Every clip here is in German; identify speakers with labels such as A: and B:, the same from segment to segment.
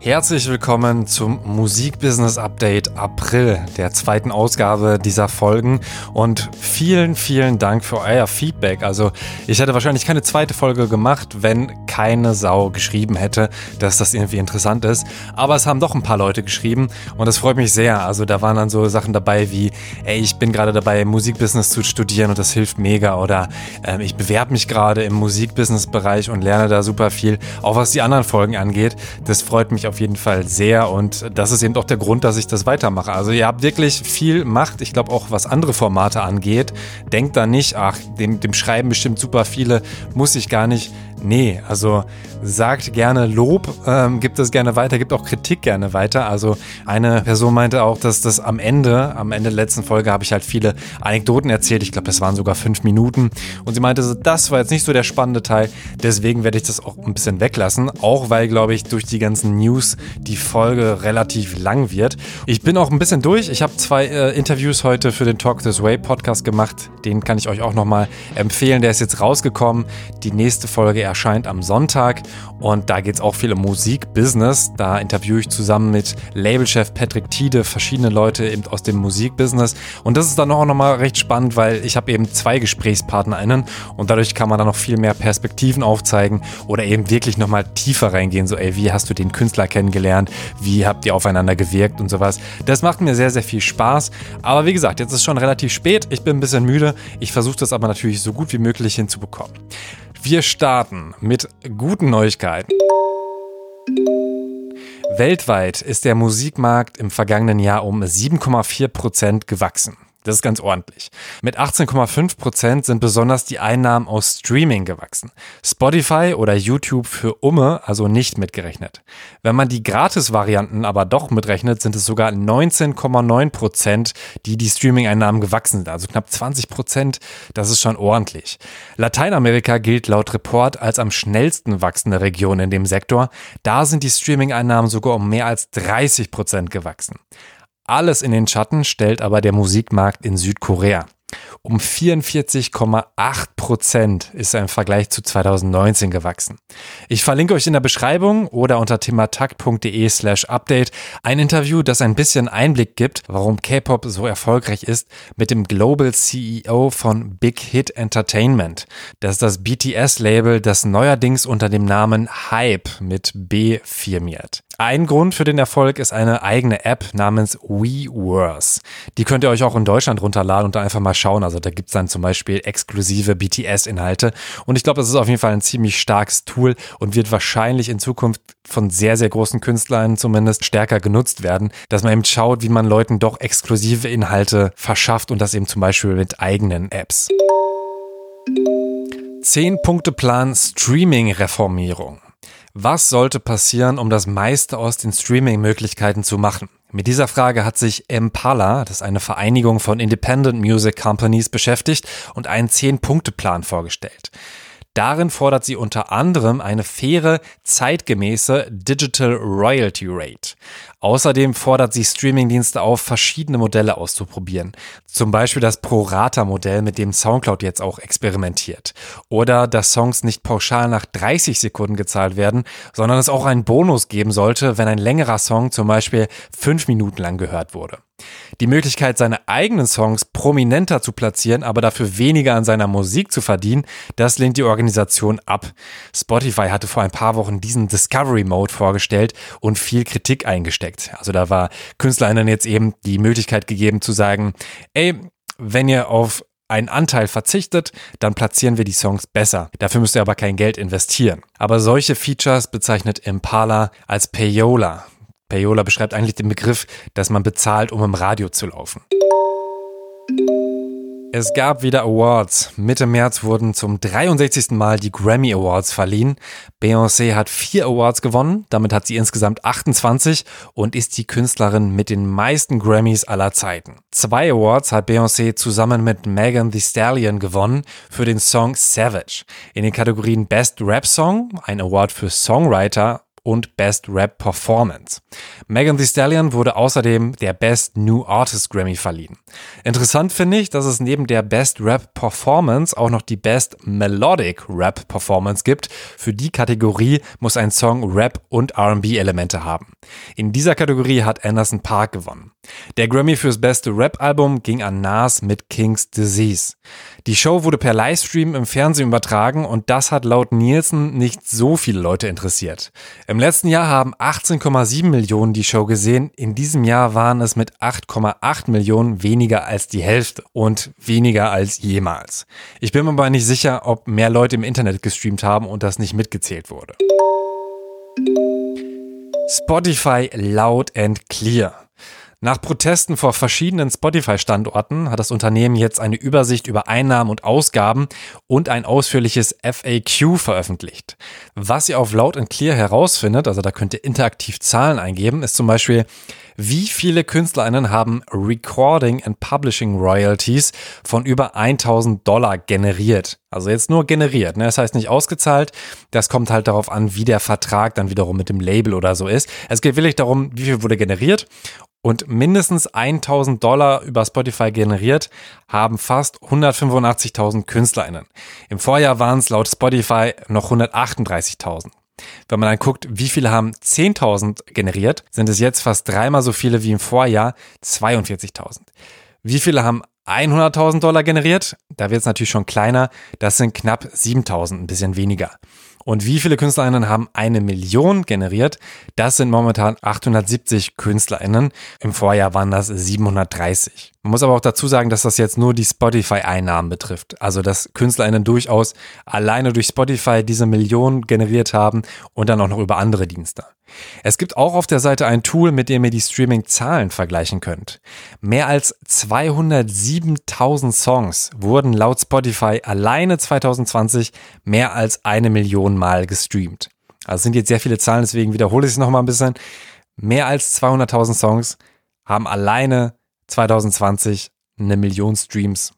A: Herzlich willkommen zum Musikbusiness Update April, der zweiten Ausgabe dieser Folgen und vielen, vielen Dank für euer Feedback. Also ich hätte wahrscheinlich keine zweite Folge gemacht, wenn keine Sau geschrieben hätte, dass das irgendwie interessant ist. Aber es haben doch ein paar Leute geschrieben und das freut mich sehr. Also da waren dann so Sachen dabei wie, ey, ich bin gerade dabei, Musikbusiness zu studieren und das hilft mega oder äh, ich bewerbe mich gerade im Musikbusiness-Bereich und lerne da super viel, auch was die anderen Folgen angeht. Das freut mich auf jeden Fall sehr und das ist eben auch der Grund, dass ich das weitermache. Also ihr habt wirklich viel Macht, ich glaube auch was andere Formate angeht. Denkt da nicht, ach, dem, dem schreiben bestimmt super viele, muss ich gar nicht. Nee, also sagt gerne Lob, ähm, gibt es gerne weiter, gibt auch Kritik gerne weiter. Also eine Person meinte auch, dass das am Ende, am Ende der letzten Folge habe ich halt viele Anekdoten erzählt. Ich glaube, das waren sogar fünf Minuten. Und sie meinte, das war jetzt nicht so der spannende Teil. Deswegen werde ich das auch ein bisschen weglassen. Auch weil, glaube ich, durch die ganzen News die Folge relativ lang wird. Ich bin auch ein bisschen durch. Ich habe zwei äh, Interviews heute für den Talk This Way Podcast gemacht. Den kann ich euch auch nochmal empfehlen. Der ist jetzt rausgekommen. Die nächste Folge erscheint am Sonntag und da geht es auch viel um Musikbusiness. Da interviewe ich zusammen mit Labelchef Patrick Tiede verschiedene Leute eben aus dem Musikbusiness und das ist dann auch nochmal recht spannend, weil ich habe eben zwei GesprächspartnerInnen und dadurch kann man dann noch viel mehr Perspektiven aufzeigen oder eben wirklich nochmal tiefer reingehen. So, ey, wie hast du den Künstler kennengelernt? Wie habt ihr aufeinander gewirkt und sowas? Das macht mir sehr, sehr viel Spaß. Aber wie gesagt, jetzt ist schon relativ spät. Ich bin ein bisschen müde. Ich versuche das aber natürlich so gut wie möglich hinzubekommen. Wir starten mit guten Neuigkeiten. Weltweit ist der Musikmarkt im vergangenen Jahr um 7,4 Prozent gewachsen. Das ist ganz ordentlich. Mit 18,5 Prozent sind besonders die Einnahmen aus Streaming gewachsen. Spotify oder YouTube für Umme also nicht mitgerechnet. Wenn man die Gratis-Varianten aber doch mitrechnet, sind es sogar 19,9 Prozent, die die Streaming-Einnahmen gewachsen sind. Also knapp 20 Prozent. Das ist schon ordentlich. Lateinamerika gilt laut Report als am schnellsten wachsende Region in dem Sektor. Da sind die Streaming-Einnahmen sogar um mehr als 30 Prozent gewachsen. Alles in den Schatten stellt aber der Musikmarkt in Südkorea. Um 44,8 Prozent ist er im Vergleich zu 2019 gewachsen. Ich verlinke euch in der Beschreibung oder unter thematakt.de slash update ein Interview, das ein bisschen Einblick gibt, warum K-Pop so erfolgreich ist, mit dem Global CEO von Big Hit Entertainment. Das ist das BTS-Label, das neuerdings unter dem Namen Hype mit B firmiert. Ein Grund für den Erfolg ist eine eigene App namens WeWorse. Die könnt ihr euch auch in Deutschland runterladen und da einfach mal schauen. Also da gibt's dann zum Beispiel exklusive BTS-Inhalte. Und ich glaube, das ist auf jeden Fall ein ziemlich starkes Tool und wird wahrscheinlich in Zukunft von sehr, sehr großen Künstlern zumindest stärker genutzt werden, dass man eben schaut, wie man Leuten doch exklusive Inhalte verschafft und das eben zum Beispiel mit eigenen Apps. 10-Punkte-Plan Streaming-Reformierung. Was sollte passieren, um das meiste aus den Streaming-Möglichkeiten zu machen? Mit dieser Frage hat sich Impala, das ist eine Vereinigung von Independent Music Companies, beschäftigt und einen 10-Punkte-Plan vorgestellt. Darin fordert sie unter anderem eine faire, zeitgemäße Digital Royalty Rate. Außerdem fordert sie Streamingdienste auf, verschiedene Modelle auszuprobieren. Zum Beispiel das Pro-Rata-Modell, mit dem Soundcloud jetzt auch experimentiert. Oder dass Songs nicht pauschal nach 30 Sekunden gezahlt werden, sondern es auch einen Bonus geben sollte, wenn ein längerer Song zum Beispiel fünf Minuten lang gehört wurde. Die Möglichkeit, seine eigenen Songs prominenter zu platzieren, aber dafür weniger an seiner Musik zu verdienen, das lehnt die Organisation ab. Spotify hatte vor ein paar Wochen diesen Discovery Mode vorgestellt und viel Kritik eingesteckt. Also da war Künstlerinnen jetzt eben die Möglichkeit gegeben zu sagen, ey, wenn ihr auf einen Anteil verzichtet, dann platzieren wir die Songs besser. Dafür müsst ihr aber kein Geld investieren. Aber solche Features bezeichnet Impala als Payola. Payola beschreibt eigentlich den Begriff, dass man bezahlt, um im Radio zu laufen. Es gab wieder Awards. Mitte März wurden zum 63. Mal die Grammy Awards verliehen. Beyoncé hat vier Awards gewonnen, damit hat sie insgesamt 28 und ist die Künstlerin mit den meisten Grammys aller Zeiten. Zwei Awards hat Beyoncé zusammen mit Megan Thee Stallion gewonnen für den Song Savage. In den Kategorien Best Rap Song, ein Award für Songwriter und Best Rap Performance. Megan Thee Stallion wurde außerdem der Best New Artist Grammy verliehen. Interessant finde ich, dass es neben der Best Rap Performance auch noch die Best Melodic Rap Performance gibt. Für die Kategorie muss ein Song Rap und R&B Elemente haben. In dieser Kategorie hat Anderson Park gewonnen. Der Grammy fürs beste Rap-Album ging an Nas mit King's Disease. Die Show wurde per Livestream im Fernsehen übertragen und das hat laut Nielsen nicht so viele Leute interessiert. Im letzten Jahr haben 18,7 Millionen die Show gesehen, in diesem Jahr waren es mit 8,8 Millionen weniger als die Hälfte und weniger als jemals. Ich bin mir aber nicht sicher, ob mehr Leute im Internet gestreamt haben und das nicht mitgezählt wurde. Spotify loud and clear. Nach Protesten vor verschiedenen Spotify-Standorten hat das Unternehmen jetzt eine Übersicht über Einnahmen und Ausgaben und ein ausführliches FAQ veröffentlicht. Was ihr auf Loud and Clear herausfindet, also da könnt ihr interaktiv Zahlen eingeben, ist zum Beispiel, wie viele KünstlerInnen haben Recording and Publishing Royalties von über 1000 Dollar generiert. Also jetzt nur generiert, ne? das heißt nicht ausgezahlt. Das kommt halt darauf an, wie der Vertrag dann wiederum mit dem Label oder so ist. Es geht wirklich darum, wie viel wurde generiert und mindestens 1000 Dollar über Spotify generiert haben fast 185.000 KünstlerInnen. Im Vorjahr waren es laut Spotify noch 138.000. Wenn man dann guckt, wie viele haben 10.000 generiert, sind es jetzt fast dreimal so viele wie im Vorjahr, 42.000. Wie viele haben 100.000 Dollar generiert? Da wird es natürlich schon kleiner. Das sind knapp 7.000, ein bisschen weniger. Und wie viele KünstlerInnen haben eine Million generiert? Das sind momentan 870 KünstlerInnen. Im Vorjahr waren das 730. Man muss aber auch dazu sagen, dass das jetzt nur die Spotify-Einnahmen betrifft. Also, dass KünstlerInnen durchaus alleine durch Spotify diese Million generiert haben und dann auch noch über andere Dienste. Es gibt auch auf der Seite ein Tool, mit dem ihr die Streaming-Zahlen vergleichen könnt. Mehr als 207.000 Songs wurden laut Spotify alleine 2020 mehr als eine Million Mal gestreamt. Also sind jetzt sehr viele Zahlen, deswegen wiederhole ich es nochmal ein bisschen. Mehr als 200.000 Songs haben alleine 2020 eine Million Streams.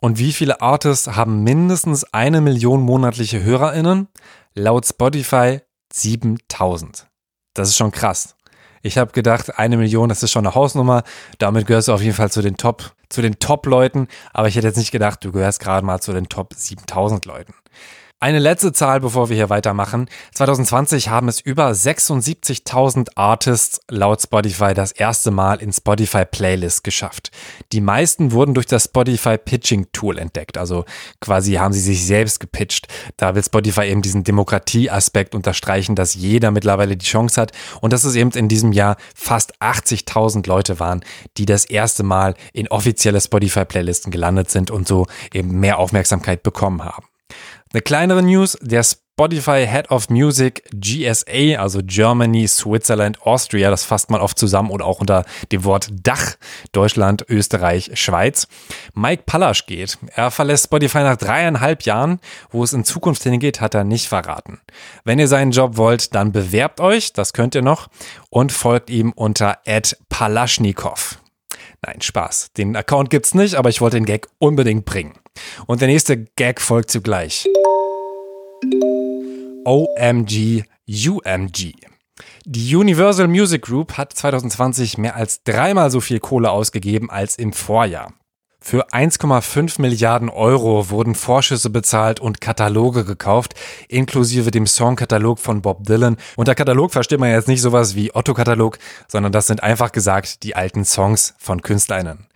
A: Und wie viele Artists haben mindestens eine Million monatliche HörerInnen? Laut Spotify 7000. Das ist schon krass. Ich habe gedacht, eine Million, das ist schon eine Hausnummer. Damit gehörst du auf jeden Fall zu den Top, zu den Top-Leuten. Aber ich hätte jetzt nicht gedacht, du gehörst gerade mal zu den Top 7000 Leuten. Eine letzte Zahl, bevor wir hier weitermachen. 2020 haben es über 76.000 Artists laut Spotify das erste Mal in Spotify Playlist geschafft. Die meisten wurden durch das Spotify Pitching Tool entdeckt. Also quasi haben sie sich selbst gepitcht. Da will Spotify eben diesen Demokratieaspekt unterstreichen, dass jeder mittlerweile die Chance hat. Und dass es eben in diesem Jahr fast 80.000 Leute waren, die das erste Mal in offizielle Spotify Playlisten gelandet sind und so eben mehr Aufmerksamkeit bekommen haben. Eine kleinere News, der Spotify Head of Music GSA, also Germany, Switzerland, Austria, das fasst man oft zusammen oder auch unter dem Wort Dach, Deutschland, Österreich, Schweiz. Mike Pallasch geht. Er verlässt Spotify nach dreieinhalb Jahren. Wo es in Zukunft hingeht, hat er nicht verraten. Wenn ihr seinen Job wollt, dann bewerbt euch, das könnt ihr noch, und folgt ihm unter Palaschnikow. Nein, Spaß. Den Account gibt's nicht, aber ich wollte den Gag unbedingt bringen. Und der nächste Gag folgt zugleich. OMG UMG. Die Universal Music Group hat 2020 mehr als dreimal so viel Kohle ausgegeben als im Vorjahr. Für 1,5 Milliarden Euro wurden Vorschüsse bezahlt und Kataloge gekauft, inklusive dem Songkatalog von Bob Dylan. Unter Katalog versteht man jetzt nicht sowas wie Otto-Katalog, sondern das sind einfach gesagt die alten Songs von KünstlerInnen.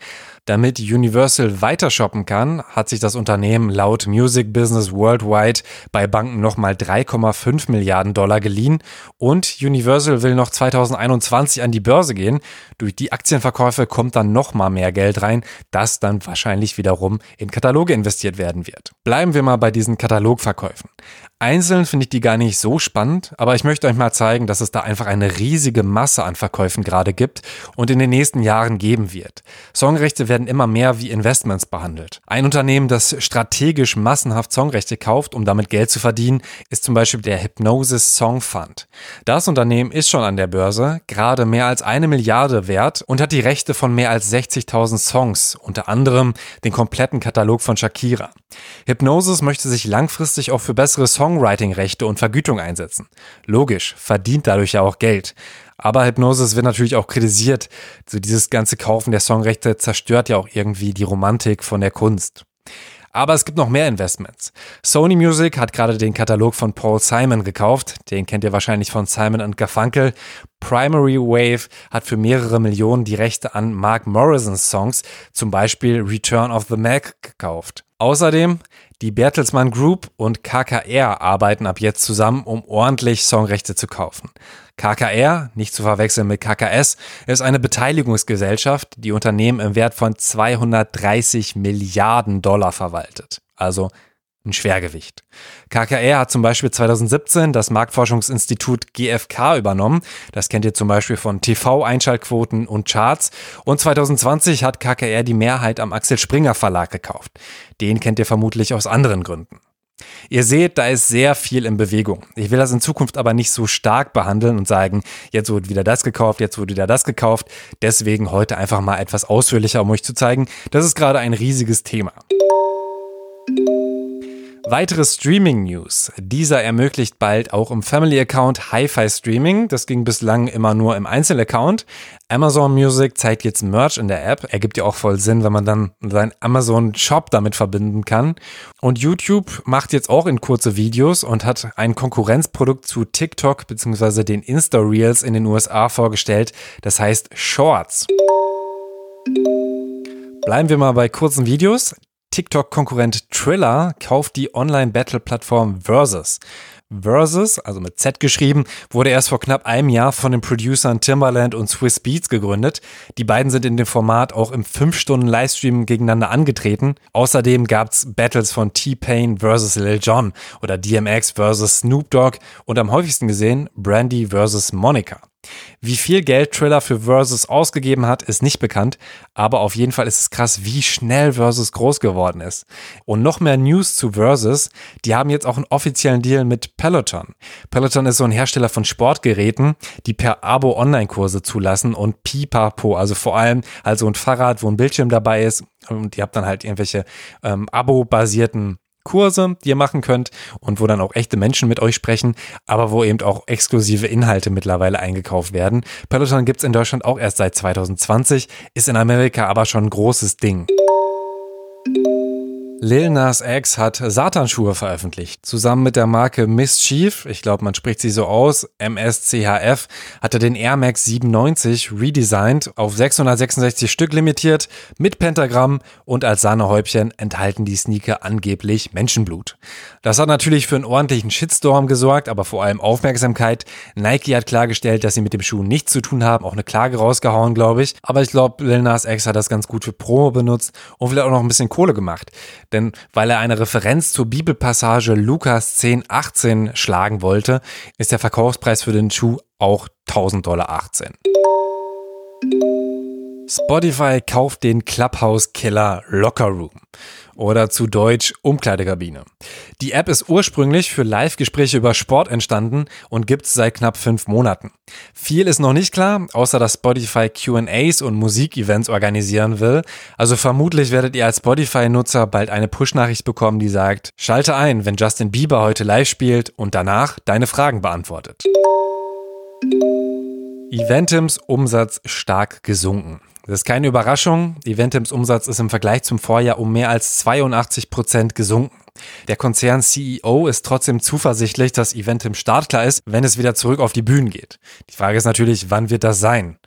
A: Damit Universal weiter shoppen kann, hat sich das Unternehmen laut Music Business Worldwide bei Banken nochmal 3,5 Milliarden Dollar geliehen und Universal will noch 2021 an die Börse gehen. Durch die Aktienverkäufe kommt dann nochmal mehr Geld rein, das dann wahrscheinlich wiederum in Kataloge investiert werden wird. Bleiben wir mal bei diesen Katalogverkäufen. Einzeln finde ich die gar nicht so spannend, aber ich möchte euch mal zeigen, dass es da einfach eine riesige Masse an Verkäufen gerade gibt und in den nächsten Jahren geben wird. Songrechte werden immer mehr wie Investments behandelt. Ein Unternehmen, das strategisch massenhaft Songrechte kauft, um damit Geld zu verdienen, ist zum Beispiel der Hypnosis Song Fund. Das Unternehmen ist schon an der Börse, gerade mehr als eine Milliarde wert und hat die Rechte von mehr als 60.000 Songs, unter anderem den kompletten Katalog von Shakira. Hypnosis möchte sich langfristig auch für bessere Songwriting-Rechte und Vergütung einsetzen. Logisch, verdient dadurch ja auch Geld. Aber Hypnosis wird natürlich auch kritisiert. So dieses ganze Kaufen der Songrechte zerstört ja auch irgendwie die Romantik von der Kunst. Aber es gibt noch mehr Investments. Sony Music hat gerade den Katalog von Paul Simon gekauft. Den kennt ihr wahrscheinlich von Simon Garfunkel. Primary Wave hat für mehrere Millionen die Rechte an Mark Morrisons Songs, zum Beispiel Return of the Mac, gekauft. Außerdem die Bertelsmann Group und KKR arbeiten ab jetzt zusammen, um ordentlich Songrechte zu kaufen. KKR, nicht zu verwechseln mit KKS, ist eine Beteiligungsgesellschaft, die Unternehmen im Wert von 230 Milliarden Dollar verwaltet. Also ein Schwergewicht. KKR hat zum Beispiel 2017 das Marktforschungsinstitut GfK übernommen. Das kennt ihr zum Beispiel von TV-Einschaltquoten und Charts. Und 2020 hat KKR die Mehrheit am Axel Springer Verlag gekauft. Den kennt ihr vermutlich aus anderen Gründen. Ihr seht, da ist sehr viel in Bewegung. Ich will das in Zukunft aber nicht so stark behandeln und sagen, jetzt wurde wieder das gekauft, jetzt wurde wieder das gekauft. Deswegen heute einfach mal etwas ausführlicher, um euch zu zeigen, das ist gerade ein riesiges Thema. Weitere Streaming-News. Dieser ermöglicht bald auch im Family-Account Hi-Fi-Streaming. Das ging bislang immer nur im Einzelaccount. Amazon Music zeigt jetzt Merch in der App. Ergibt ja auch voll Sinn, wenn man dann seinen Amazon-Shop damit verbinden kann. Und YouTube macht jetzt auch in kurze Videos und hat ein Konkurrenzprodukt zu TikTok bzw. den Insta-Reels in den USA vorgestellt. Das heißt Shorts. Bleiben wir mal bei kurzen Videos. TikTok-Konkurrent Triller kauft die Online-Battle-Plattform Versus. Versus, also mit Z geschrieben, wurde erst vor knapp einem Jahr von den Producern Timbaland und Swiss Beats gegründet. Die beiden sind in dem Format auch im 5-Stunden-Livestream gegeneinander angetreten. Außerdem gab's Battles von T-Pain versus Lil Jon oder DMX versus Snoop Dogg und am häufigsten gesehen Brandy versus Monica. Wie viel Geld Triller für Versus ausgegeben hat, ist nicht bekannt, aber auf jeden Fall ist es krass, wie schnell Versus groß geworden ist. Und noch mehr News zu Versus, die haben jetzt auch einen offiziellen Deal mit Peloton. Peloton ist so ein Hersteller von Sportgeräten, die per Abo Online-Kurse zulassen und pipapo, also vor allem also ein Fahrrad, wo ein Bildschirm dabei ist und ihr habt dann halt irgendwelche ähm, Abo-basierten Kurse, die ihr machen könnt und wo dann auch echte Menschen mit euch sprechen, aber wo eben auch exklusive Inhalte mittlerweile eingekauft werden. Peloton gibt's in Deutschland auch erst seit 2020, ist in Amerika aber schon ein großes Ding. Lil Nas X hat Satanschuhe veröffentlicht. Zusammen mit der Marke Mischief, ich glaube, man spricht sie so aus, MSCHF, hat er den Air Max 97 redesigned, auf 666 Stück limitiert, mit Pentagramm und als Sahnehäubchen enthalten die Sneaker angeblich Menschenblut. Das hat natürlich für einen ordentlichen Shitstorm gesorgt, aber vor allem Aufmerksamkeit. Nike hat klargestellt, dass sie mit dem Schuh nichts zu tun haben, auch eine Klage rausgehauen, glaube ich. Aber ich glaube, Lil Nas X hat das ganz gut für Promo benutzt und vielleicht auch noch ein bisschen Kohle gemacht. Denn weil er eine Referenz zur Bibelpassage Lukas 10, 18 schlagen wollte, ist der Verkaufspreis für den Schuh auch 1000 Dollar 18. Spotify kauft den Clubhouse-Killer Locker Room oder zu Deutsch Umkleidekabine. Die App ist ursprünglich für Live-Gespräche über Sport entstanden und gibt es seit knapp fünf Monaten. Viel ist noch nicht klar, außer dass Spotify QAs und Musikevents organisieren will. Also vermutlich werdet ihr als Spotify-Nutzer bald eine Push-Nachricht bekommen, die sagt, schalte ein, wenn Justin Bieber heute live spielt und danach deine Fragen beantwortet. Eventims Umsatz stark gesunken. Das ist keine Überraschung. Eventims Umsatz ist im Vergleich zum Vorjahr um mehr als 82 Prozent gesunken. Der Konzern CEO ist trotzdem zuversichtlich, dass Eventim startklar ist, wenn es wieder zurück auf die Bühnen geht. Die Frage ist natürlich, wann wird das sein?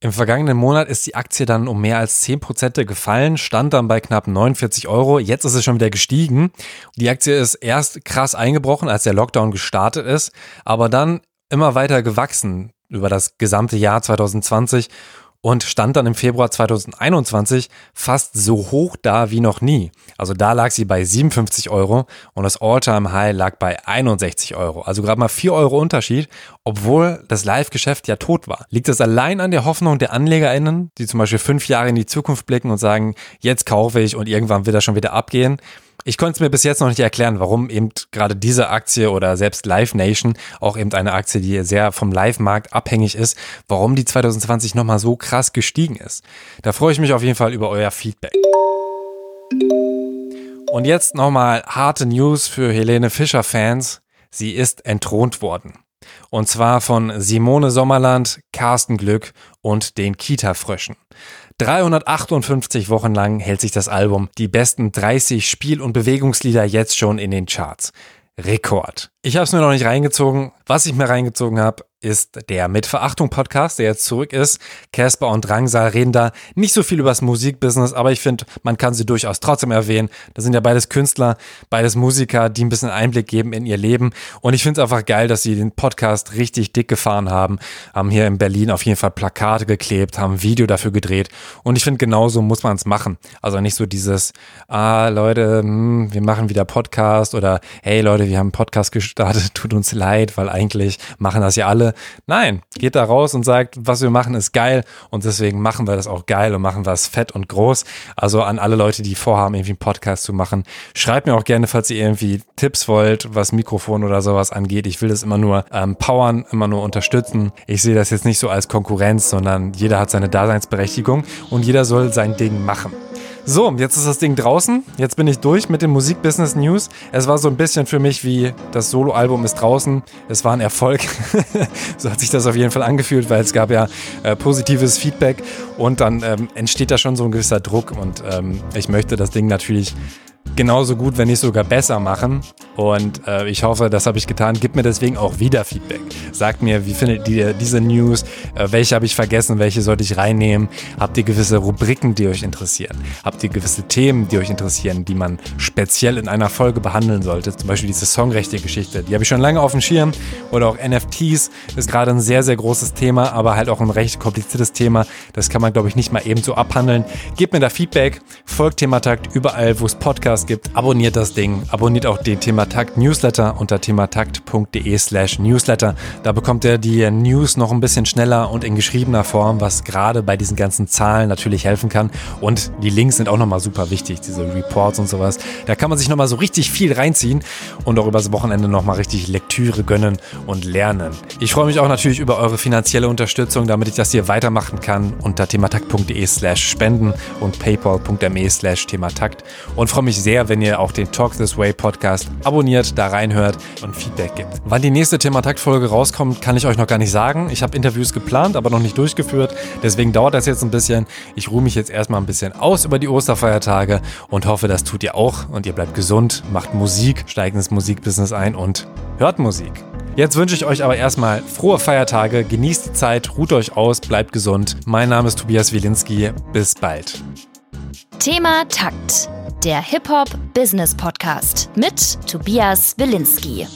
A: Im vergangenen Monat ist die Aktie dann um mehr als 10 Prozent gefallen, stand dann bei knapp 49 Euro. Jetzt ist es schon wieder gestiegen. Die Aktie ist erst krass eingebrochen, als der Lockdown gestartet ist, aber dann immer weiter gewachsen über das gesamte Jahr 2020 und stand dann im Februar 2021 fast so hoch da wie noch nie. Also da lag sie bei 57 Euro und das All-Time-High lag bei 61 Euro. Also gerade mal 4 Euro Unterschied obwohl das Live-Geschäft ja tot war. Liegt das allein an der Hoffnung der AnlegerInnen, die zum Beispiel fünf Jahre in die Zukunft blicken und sagen, jetzt kaufe ich und irgendwann wird das schon wieder abgehen? Ich konnte es mir bis jetzt noch nicht erklären, warum eben gerade diese Aktie oder selbst Live Nation, auch eben eine Aktie, die sehr vom Live-Markt abhängig ist, warum die 2020 nochmal so krass gestiegen ist. Da freue ich mich auf jeden Fall über euer Feedback. Und jetzt nochmal harte News für Helene Fischer-Fans. Sie ist entthront worden. Und zwar von Simone Sommerland, Carsten Glück und den Kita-Fröschen. 358 Wochen lang hält sich das Album die besten 30 Spiel- und Bewegungslieder jetzt schon in den Charts. Rekord. Ich habe es mir noch nicht reingezogen. Was ich mir reingezogen habe, ist der Mit Verachtung Podcast, der jetzt zurück ist. Casper und Drangsal reden da nicht so viel über das Musikbusiness, aber ich finde, man kann sie durchaus trotzdem erwähnen. Das sind ja beides Künstler, beides Musiker, die ein bisschen Einblick geben in ihr Leben. Und ich finde es einfach geil, dass sie den Podcast richtig dick gefahren haben, haben hier in Berlin auf jeden Fall Plakate geklebt, haben ein Video dafür gedreht. Und ich finde, genauso muss man es machen. Also nicht so dieses, ah, Leute, hm, wir machen wieder Podcast oder hey Leute, wir haben einen Podcast gestartet, tut uns leid, weil eigentlich machen das ja alle Nein, geht da raus und sagt, was wir machen ist geil und deswegen machen wir das auch geil und machen wir es fett und groß. Also an alle Leute, die vorhaben, irgendwie einen Podcast zu machen, schreibt mir auch gerne, falls ihr irgendwie Tipps wollt, was Mikrofon oder sowas angeht. Ich will das immer nur ähm, powern, immer nur unterstützen. Ich sehe das jetzt nicht so als Konkurrenz, sondern jeder hat seine Daseinsberechtigung und jeder soll sein Ding machen. So, jetzt ist das Ding draußen. Jetzt bin ich durch mit den Musikbusiness News. Es war so ein bisschen für mich wie das Soloalbum ist draußen. Es war ein Erfolg. so hat sich das auf jeden Fall angefühlt, weil es gab ja äh, positives Feedback und dann ähm, entsteht da schon so ein gewisser Druck und ähm, ich möchte das Ding natürlich genauso gut, wenn nicht sogar besser machen. Und äh, ich hoffe, das habe ich getan. Gib mir deswegen auch wieder Feedback. Sagt mir, wie findet ihr diese News? Äh, welche habe ich vergessen? Welche sollte ich reinnehmen? Habt ihr gewisse Rubriken, die euch interessieren? Habt ihr gewisse Themen, die euch interessieren, die man speziell in einer Folge behandeln sollte? Zum Beispiel diese Songrechte-Geschichte. Die habe ich schon lange auf dem Schirm. Oder auch NFTs ist gerade ein sehr, sehr großes Thema, aber halt auch ein recht kompliziertes Thema. Das kann man, glaube ich, nicht mal eben so abhandeln. Gebt mir da Feedback. Folgt Thematakt überall, wo es Podcasts Podcast gibt, abonniert das Ding. Abonniert auch den Thematakt Newsletter unter thematakt.de slash Newsletter. Da bekommt ihr die News noch ein bisschen schneller und in geschriebener Form, was gerade bei diesen ganzen Zahlen natürlich helfen kann. Und die Links sind auch nochmal super wichtig, diese Reports und sowas. Da kann man sich nochmal so richtig viel reinziehen und auch übers Wochenende nochmal richtig Lektüre gönnen und lernen. Ich freue mich auch natürlich über eure finanzielle Unterstützung, damit ich das hier weitermachen kann unter thematakt.de slash spenden und paypal.me slash thematakt und freue mich sehr, wenn ihr auch den Talk This Way Podcast abonniert, da reinhört und Feedback gibt. Wann die nächste Thematakt-Folge rauskommt, kann ich euch noch gar nicht sagen. Ich habe Interviews geplant, aber noch nicht durchgeführt. Deswegen dauert das jetzt ein bisschen. Ich ruhe mich jetzt erstmal ein bisschen aus über die Osterfeiertage und hoffe, das tut ihr auch und ihr bleibt gesund, macht Musik, steigt ins Musikbusiness ein und hört Musik. Jetzt wünsche ich euch aber erstmal frohe Feiertage, genießt die Zeit, ruht euch aus, bleibt gesund. Mein Name ist Tobias Wilinski. Bis bald.
B: Thema Takt der Hip-Hop-Business-Podcast mit Tobias Wilinski.